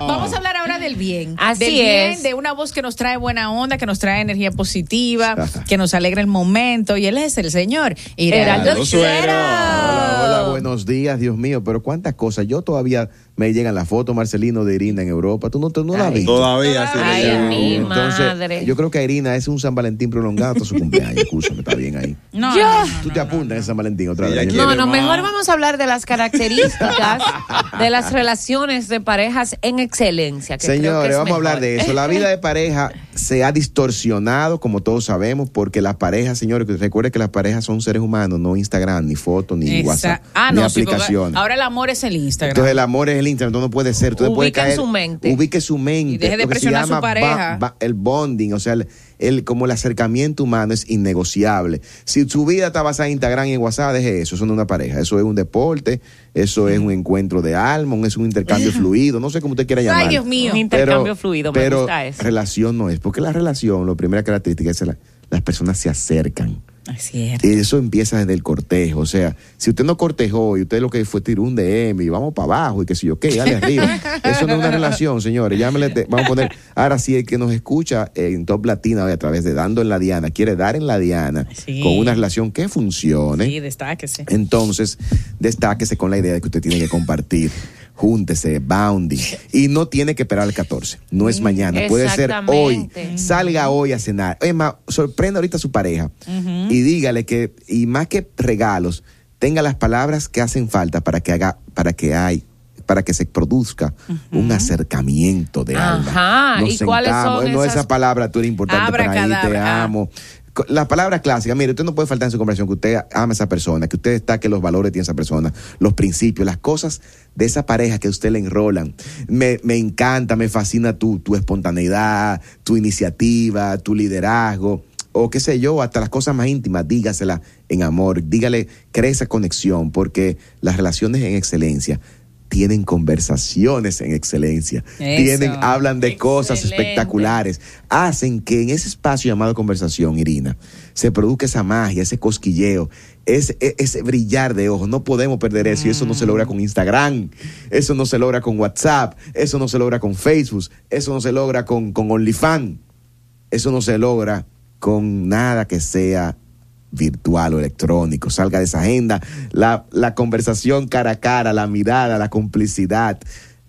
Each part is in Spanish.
Vamos a hablar ahora del bien. Así del bien, es. de una voz que nos trae buena onda, que nos trae energía positiva, que nos alegra el momento. Y él es el señor Heraldo Suero. Hola, hola, buenos días, Dios mío, pero cuántas cosas. Yo todavía me llegan las fotos, Marcelino, de Irina en Europa. ¿Tú no, tú no la Ay, viste? Todavía, sí. Ay, sí. mi Entonces, madre. yo creo que Irina es un San Valentín prolongado hasta su cumpleaños. Escúchame, está bien ahí. No, Yo- Tú no, te no, apuntas en San Valentín otra vez. No, no, más. mejor vamos a hablar de las características de las relaciones de parejas en excelencia. Que creo que Señores, es vamos a hablar de eso. La vida de pareja se ha distorsionado, como todos sabemos, porque las parejas, señores, recuerden que las parejas son seres humanos, no Instagram, ni fotos, ni WhatsApp, Ah, ni no, sí, porque aplicaciones. ahora el amor es el Instagram. Entonces el amor es el Instagram, entonces no puede ser. Entonces puede Ubique en caer, su mente. Ubique su mente. Y deje de presionar a su pareja. ba- ba- el bonding, o sea, el, el- como el acercamiento humano es innegociable. Si su vida está basada en Instagram y en WhatsApp, deje eso. Eso no es una pareja. Eso es un deporte, eso es un encuentro de alma, es un intercambio fluido. No sé cómo usted quiera llamar. Ay, Dios mío. Un intercambio fluido, me pero gusta eso. relación no es. Porque la relación, la primera característica es que la- las personas se acercan. Es eso empieza desde el cortejo. O sea, si usted no cortejó y usted lo que fue tiró un DM y vamos para abajo y que si yo qué, dale arriba. eso no es una relación, señores. Llámele, te- vamos a poner. Ahora, si el que nos escucha en Top Latina hoy a través de Dando en la Diana quiere dar en la Diana Sí. con una relación que funcione, Sí, destáquese. entonces destáquese con la idea de que usted tiene que compartir. Júntese, bounding. Y no tiene que esperar al 14. No es mañana. Puede ser hoy. Salga hoy a cenar. Más, sorprenda ahorita a su pareja y dígale que, y más que regalos, tenga las palabras que hacen falta para que haga, para que hay para que se produzca un acercamiento de alma. Ajá, Nos ¿y cuáles sentamos, son no esas- esa palabra tú eres importante para ahí, te amo. Las palabras clásicas, mire, usted no puede faltar en su conversación que usted ama a esa persona, que usted destaque los valores que tiene esa persona, los principios, las cosas de esa pareja que usted le enrolan. Me, me encanta, me fascina tu, tu espontaneidad, tu iniciativa, tu liderazgo, o qué sé yo, hasta las cosas más íntimas, dígasela en amor, dígale, crea esa conexión, porque las relaciones en excelencia tienen conversaciones en excelencia, Eso. tienen, hablan de cosas espectaculares, hacen que en ese espacio llamado conversación, Irina, se produzca esa magia, ese cosquilleo, ese, e- ese brillar de ojos. No podemos perder eso y eso no se logra con Instagram, eso no se logra con WhatsApp, eso no se logra con Facebook, eso no se logra con, con OnlyFans, eso no se logra con nada que sea virtual o electrónico. Salga de esa agenda. La, la conversación cara a cara, la mirada, la complicidad,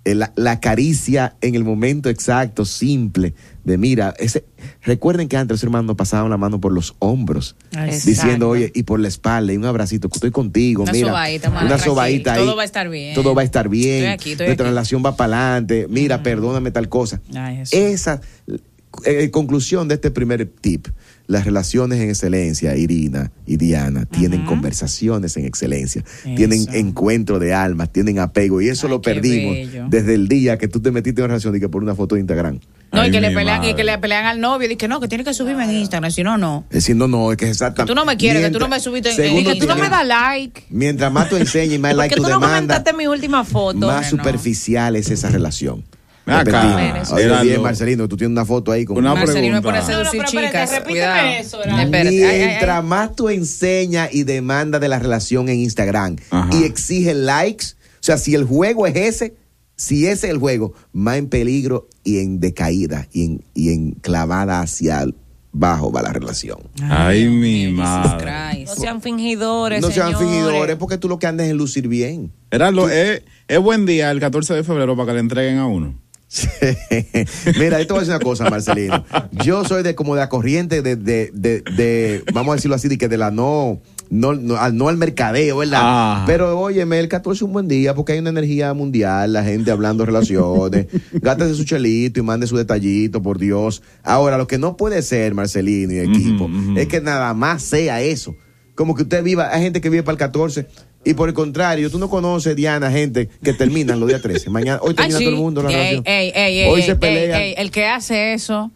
eh, la, la caricia en el momento exacto, simple, de mira, ese, recuerden que antes los hermanos pasaban la mano por los hombros, Exacto. diciendo, oye, y por la espalda, y un abracito, que estoy contigo, Una mira. mano, una sobadita ahí. todo va a estar bien. Todo va a estar bien. Estoy aquí, estoy Nuestra aquí. relación va para adelante. Mira, perdóname tal cosa. Ay. Esa, eh, conclusión de este primer tip, las relaciones en excelencia, Irina y Diana, tienen conversaciones en excelencia, tienen encuentro de almas, tienen apego, y eso Ay, lo perdimos bello. desde el día que tú te metiste en una relación y que por una foto de Instagram. No, y que le pelean, y que le pelean al novio. Dice que no, que tiene que subirme en Instagram, si no, no. Diciendo, no, es que es exactamente. Tú no me quieres, que tú no me subiste en- Y que tú no me das like. Mientras más tú enseñas y más ¿Por like tú tú no demandas, comentaste mi última foto? más No, no. superficial es esa relación. Acá. Oye, bien, Marcelino, tú tienes una foto ahí con Una Marcelino me pregunta. pone a seducir No, no, pero espérate, chicas. repíteme Cuidado. eso, Gerardo. Espérate, ay, ay, ay. Mientras más tú enseñas y demandas de la relación en Instagram Ajá. y exige likes, o sea, si el juego es ese, si ese es el juego, más en peligro y en decaída y en, y en clavada hacia bajo va la relación. Ay, mi madre. Christ. No sean fingidores. No sean fingidores porque tú lo que andas es en lucir bien. Gerardo, es, es buen día el 14 de febrero para que le entreguen a uno. Mira, esto va a decir una cosa, Marcelino. Yo soy de como de la corriente de, de, de, de- vamos a decirlo así, de que de la no, no, no, al, no al mercadeo, ¿verdad? Ah. Pero óyeme, el 14 es un buen día porque hay una energía mundial, la gente hablando relaciones, gástese su chelito y mande su detallito, por Dios. Ahora, lo que no puede ser, Marcelino y equipo, es que nada más sea eso. Como que usted viva, hay gente que vive para el 14. Y por el contrario, tú no conoces, Diana, gente que terminan los días 13. Mañana, hoy Ay, termina sí. todo el mundo la Ey, relación. ey, ey, ey, hoy se ey, el que hace eso,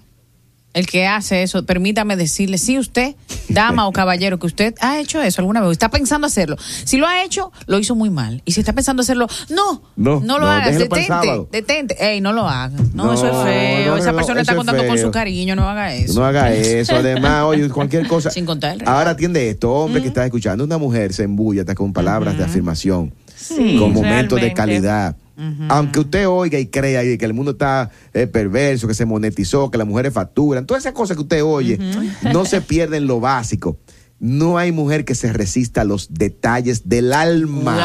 el que hace eso, permítame decirle, si usted, dama o caballero, que usted ha hecho eso alguna vez, está pensando hacerlo. Si lo ha hecho, lo hizo muy mal. Y si está pensando hacerlo, no, No, no, lo no, hagas, detente, detente. Ey, no lo haga. No, No, eso es feo. no, Esa persona está es contando con su cariño, no haga eso. No haga eso. Además, oye, cualquier cosa. Sin contar. Ahora atiende esto, hombre que estás escuchando. Una mujer se embulla hasta con palabras de afirmación, con momentos de Aunque usted oiga y crea y que el mundo está eh, perverso, que se monetizó, que las mujeres facturan, todas esas cosas que usted oye, no se pierden lo básico. No hay mujer que se resista a los detalles del alma.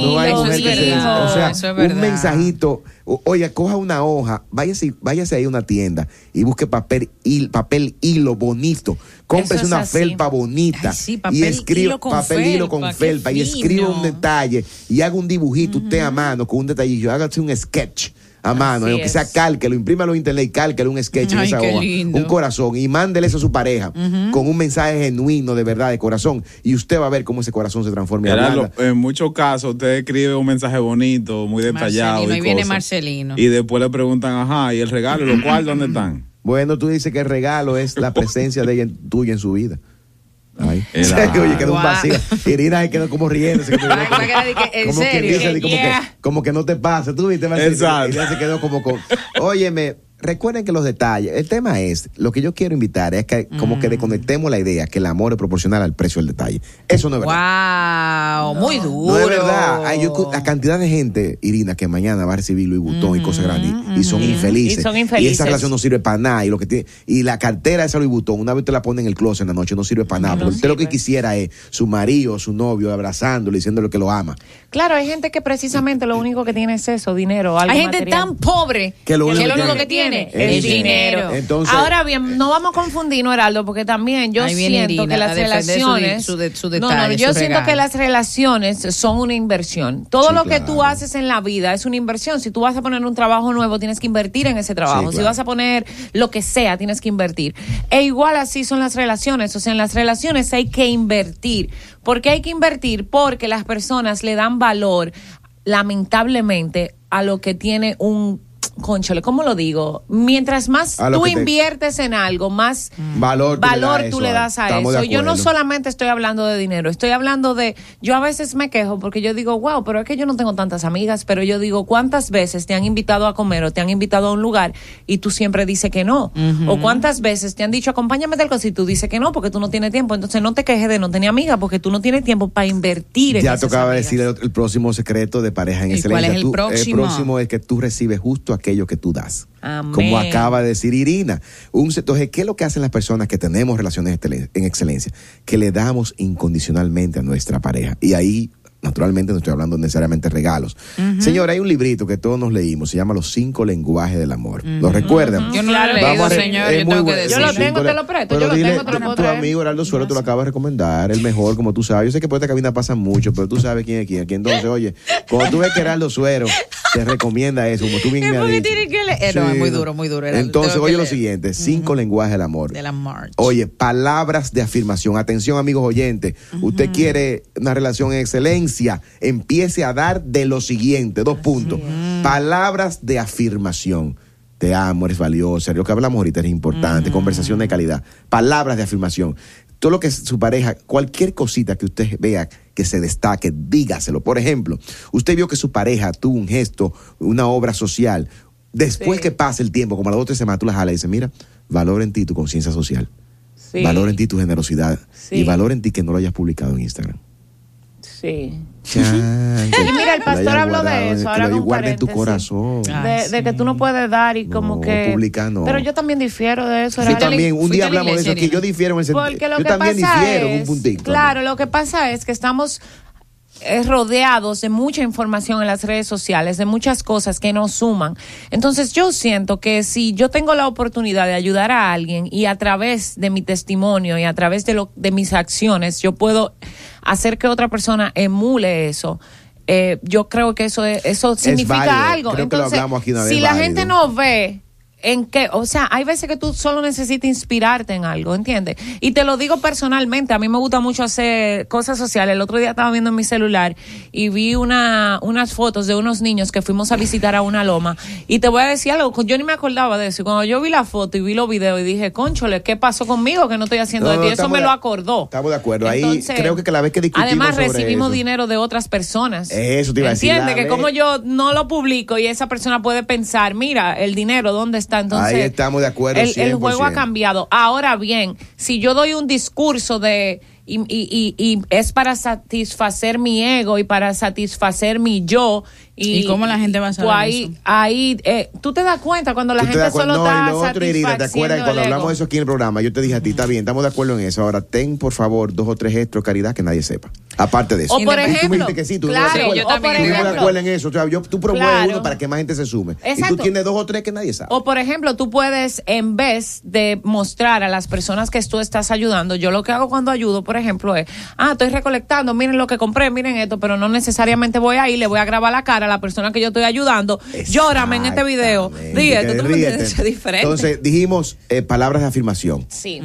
No hay eso mujer es que se verdad. O sea, eso es un mensajito. o- Oye, coja una hoja, váyase, váyase ahí a una tienda y busque papel, hil- papel hilo bonito. Cómprese es una así. felpa bonita. Ay, sí, y papel escriba hilo con papel hilo con felpa, felpa. Y escriba un detalle y haga un dibujito usted a mano con un detallillo. Hágase un sketch. A mano, aunque sea cálquelo, imprímalo en internet y cálquelo un sketch en Ay, esa qué hoja. lindo. Un corazón y mándele eso a su pareja con un mensaje genuino de verdad, de corazón. Y usted va a ver cómo ese corazón se transforma. y Gerardo, ablanda. en muchos casos usted escribe un mensaje bonito, muy detallado. Marcelino, y ahí viene cosas. Marcelino. Y después le preguntan, ajá, ¿y el regalo y los cuartos dónde están? Bueno, tú dices que el regalo es la presencia de ella en- tuya en su vida. Ay. Era- Oye, quedó un Guau. vacío. Irina se quedó como riéndose. Como, que ¿en como que serio? dice, como, Yeah. que, como que no te pasa. Tú viste. Irina se quedó como con. Óyeme, recuerden que los detalles. El tema es, lo que yo quiero invitar es que como Mm. que desconectemos la idea que el amor es proporcional al precio del detalle. Eso no es verdad. Wow, muy duro. No es verdad. Yo- la cantidad de gente, Irina, que mañana va a recibir Louis Vuitton y cosas grandes y, y son infelices. Y son infelices. esa relación no sirve para nada. Y lo que tiene, y la cartera de esa Louis Vuitton, una vez te la pone en el closet en la noche, no sirve para nada. no porque usted lo que quisiera es su marido, su novio, abrazándole, diciéndole que lo ama. Claro, hay gente que precisamente lo único que tiene es eso, dinero. Algo Hay gente material. tan pobre Que lo único que que lo único tiene que tiene es es dinero. dinero. Entonces, Ahora bien, no vamos a confundirnos, Heraldo, porque también yo siento Irina que las su relaciones. su de- su no, no, detalle, yo su siento regalo. que las relaciones son una inversión. Todo Sí, lo que claro. tú haces en la vida es una inversión. Si tú vas a poner un trabajo nuevo, tienes que invertir en ese trabajo. Sí, Si vas a poner lo que sea, tienes que invertir. E igual así son las relaciones. O sea, en las relaciones hay que invertir. ¿Por qué hay que invertir? Porque las personas le dan valor, lamentablemente, a lo que tiene un conchole, ¿cómo lo digo? Mientras más tú te- inviertes en algo, más Valor tú le valor das tú eso, le ah, das a de eso. Yo no solamente estoy hablando de dinero, estoy hablando de, yo a veces me quejo porque yo digo, wow, pero es que yo no tengo tantas amigas, pero yo digo, ¿cuántas veces te han invitado a comer o te han invitado a un lugar y tú siempre dices que no? O cuántas veces te han dicho, acompáñame del cosa y tú dices que no porque tú no tienes tiempo. Entonces no te quejes de no tener amigas porque tú no tienes tiempo para invertir en Ya esas tocaba amigas. decir el, el próximo secreto de pareja en ¿Y cuál excelencia. es el Tú- próximo? próximo es que tú recibes justo aquello que tú das. Amén. Como acaba de decir Irina. Un, entonces, ¿qué es lo que hacen las personas que tenemos relaciones en excelencia? Que le damos incondicionalmente a nuestra pareja. Y ahí, naturalmente, no estoy hablando necesariamente de regalos. Señora, hay un librito que todos nos leímos, se llama Los cinco lenguajes del amor. ¿Lo recuerdan? Yo no lo he Vamos leído, señor, es yo muy tengo que decir. Yo lo tengo, te lo presto, pero yo lo dile, tengo, te lo tu- puedo Tu traer. amigo Heraldo Suero te lo acaba de recomendar, el mejor, como tú sabes. Yo sé que por esta cabina pasa mucho, pero tú sabes quién es quién. Aquí entonces, oye, cuando tú ves que Heraldo Suero te recomienda eso, como tú bien me has dicho. que. Eh, no, es muy duro, muy duro, Entonces, oye lo leer. siguiente, cinco lenguajes del amor. De la March. Oye, palabras de afirmación. Atención, amigos oyentes. Usted quiere una relación en excelencia. Empiece a dar de lo siguiente, dos puntos. Palabras de afirmación. Te amo, eres valiosa. Lo que hablamos ahorita es importante. Conversación de calidad. Palabras de afirmación. Todo lo que es su pareja, cualquier cosita que usted vea que se destaque, dígaselo. Por ejemplo, usted vio que su pareja tuvo un gesto, una obra social. Después que pase el tiempo, como a las dos o tres semanas, tú la jalas y dices, mira, valor en ti tu conciencia social. Sí. Valor en ti tu generosidad. Sí. Y valor en ti que no lo hayas publicado en Instagram. Sí. Y mira, el pastor habló de eso, ahora lo en tu corazón. De, de que tú no puedes dar y como No, que... publicar no. Pero yo también difiero de eso. Yo Era- también, un día hablamos de eso, que yo difiero en el sentido. Porque lo Yo que también pasa difiero en un es, puntito. claro, lo que pasa es que estamos rodeados de mucha información en las redes sociales, de muchas cosas que nos suman. Entonces yo siento que si yo tengo la oportunidad de ayudar a alguien y a través de mi testimonio y a través de, lo, de mis acciones yo puedo hacer que otra persona emule eso. eh, yo creo que eso es- eso significa algo. Creo que lo Entonces, hablamos aquí si la gente no ve en qué, o sea, hay veces que tú solo necesitas inspirarte en algo, ¿entiendes? Y te lo digo personalmente, a mí me gusta mucho hacer cosas sociales. El otro día estaba viendo en mi celular y vi una, unas fotos de unos niños que fuimos a visitar a una loma. Y te voy a decir algo, yo ni me acordaba de eso. Y cuando yo vi la foto y vi los videos y dije, conchole, ¿qué pasó conmigo que no estoy haciendo No, no, Y eso me de- lo acordó. Estamos de acuerdo. Ahí creo que la vez que discutimos Además, sobre recibimos eso. dinero de otras personas. Eso te iba a decir, ¿Entiendes? Que vez- como yo no lo publico y esa persona puede pensar, mira, el dinero, ¿dónde está? Entonces, Ahí estamos de acuerdo, El, el juego ha 100%. cambiado. Ahora bien, si yo doy un discurso de. Y, y, y, y es para satisfacer mi ego y para satisfacer mi yo. ¿Y, ¿Y cómo la gente va a saber ahí, eso? ahí eh, tú te das cuenta cuando la gente solo no, está y lo otro, Irina, ¿te acuerdas cuando hablamos de eso aquí en el programa? Yo te dije a ti, está bien, estamos de acuerdo en eso. Ahora, ten, por favor, dos o tres gestos de caridad que nadie sepa. Aparte de eso. O por Y tú me ejemplo, dijiste que sí, tú claro, yo también. Tú en eso. O sea, yo, tú promueves Claro. uno para que más gente se sume. Y Exacto. tú tienes dos o tres que nadie sabe. O por ejemplo, tú puedes, en vez de mostrar a las personas que tú estás ayudando, yo lo que hago cuando ayudo, por ejemplo, es, ah, estoy recolectando, miren lo que compré, miren esto, pero no necesariamente voy a ir, le voy a grabar la cara a la persona que yo estoy ayudando, llórame en este video, tú diferente. Entonces, dijimos eh, palabras de afirmación. sí.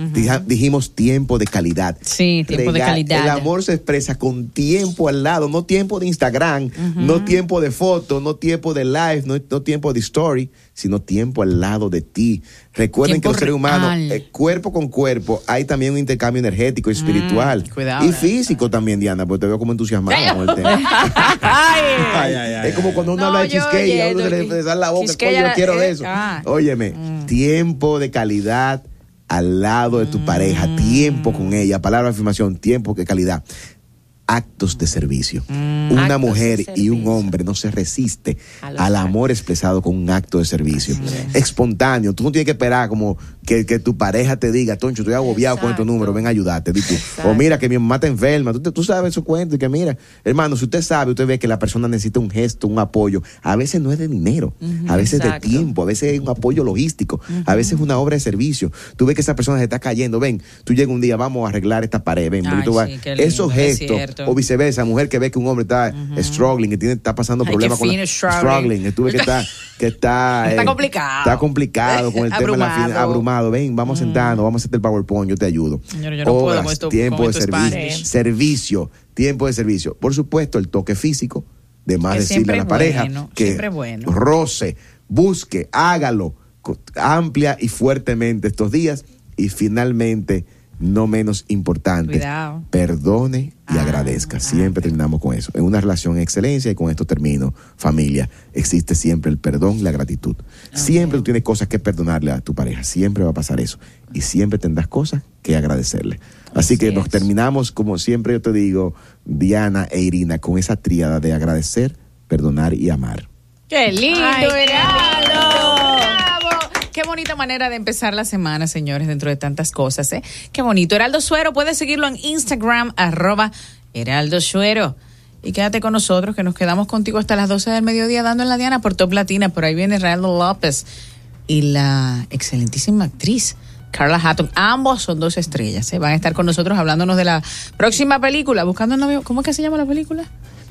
Dijimos tiempo de calidad. Sí, tiempo de calidad. El amor se expresa con tiempo al lado, no tiempo de Instagram, no tiempo de foto, no tiempo de live, no, no tiempo de story, sino tiempo al lado de ti. Recuerden Tiempo que los seres humanos, eh, cuerpo con cuerpo, hay también un intercambio energético y espiritual. cuidado, y eh. físico también, Diana, porque te veo como entusiasmada con el tema. Ay, ay, ay, es como cuando uno No, habla de cheesecake, a uno se le, sale la boca, yo era- quiero de eh, eso. ah. Óyeme, tiempo de calidad al lado de tu pareja, tiempo con ella, palabra de afirmación, tiempo de calidad. Actos de servicio. Una Actos de mujer y un hombre no se resiste al amor expresado con un acto de servicio. Espontáneo. Tú no tienes que esperar como que, que tu pareja te diga, Toncho, estoy agobiado con estos Exacto. números, ven a ayudarte. O mira que mi mamá está enferma. Tú, sabes esos cuentos y que mira, hermano, si usted sabe, usted ve que la persona necesita un gesto, un apoyo. A veces no es de dinero, a veces Exacto. de tiempo, a veces es un apoyo logístico, a veces es una obra de servicio. Tú ves que esa persona se está cayendo, ven, tú llegas un día, vamos a arreglar esta pared, ven, Ay, tú vas- sí, qué lindo, esos es gestos, cierto. o viceversa, mujer que ve que un hombre está struggling, que tiene, está pasando problemas con la- fino, struggling. que está, que está, Está eh, complicado. está complicado con el tema de la Abrumado. abrumado. Ven, vamos sentando, vamos a hacerte el PowerPoint, yo te ayudo. Yo no puedo Obras, con esto- tiempo con de servicio, servicio, tiempo de servicio. Por supuesto, el toque físico, de más Que decirle a la es pareja bueno, que bueno. roce, busque, hágalo amplia y fuertemente estos días y finalmente no menos importante, Cuidado. perdone y Ah, agradezca. ah, Siempre terminamos con eso. En una relación en excelencia y con esto termino, familia, existe siempre el perdón y la gratitud. Siempre tú tienes cosas que perdonarle a tu pareja, siempre va a pasar eso y siempre tendrás cosas que agradecerle. Así, que nos terminamos como siempre yo te digo, Diana e Irina con esa tríada de agradecer, perdonar y amar. ¡Qué lindo, Ay, qué bonita manera de empezar la semana, señores, dentro de tantas cosas, ¿eh? Qué bonito. Heraldo Suero, puedes seguirlo en Instagram, arroba Heraldo Suero. Y quédate con nosotros, que nos quedamos contigo hasta las 12 del mediodía dando en la Diana por Top Latina. Por ahí viene Heraldo López y la excelentísima actriz Carla Hatton. Ambos son dos estrellas, ¿eh? Van a estar con nosotros hablándonos de la próxima película, Buscando un novio. ¿Cómo es que se llama la película?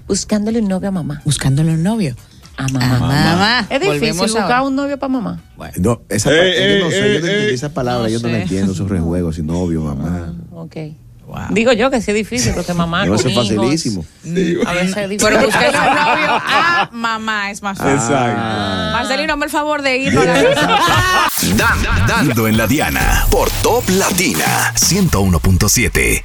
Buscándole un novio a mamá. Buscándole un novio. A mamá. A mamá. Es difícil Volvemos buscar ahora. un novio para mamá. No, esa Eh, eh, yo no sé, eh, yo no entendí eh. esa palabra, No yo no la entiendo, esos rejuegos, y novio, mamá. Ok. Wow. Digo yo que sí es difícil porque mamá no, eso es hijos, facilísimo. A veces es difícil. Pero buscar un novio a mamá es más fácil. Exacto. Marcelino, hazme el favor de irnos a la casa. Dan- dando en la Diana por Top Latina 101.7.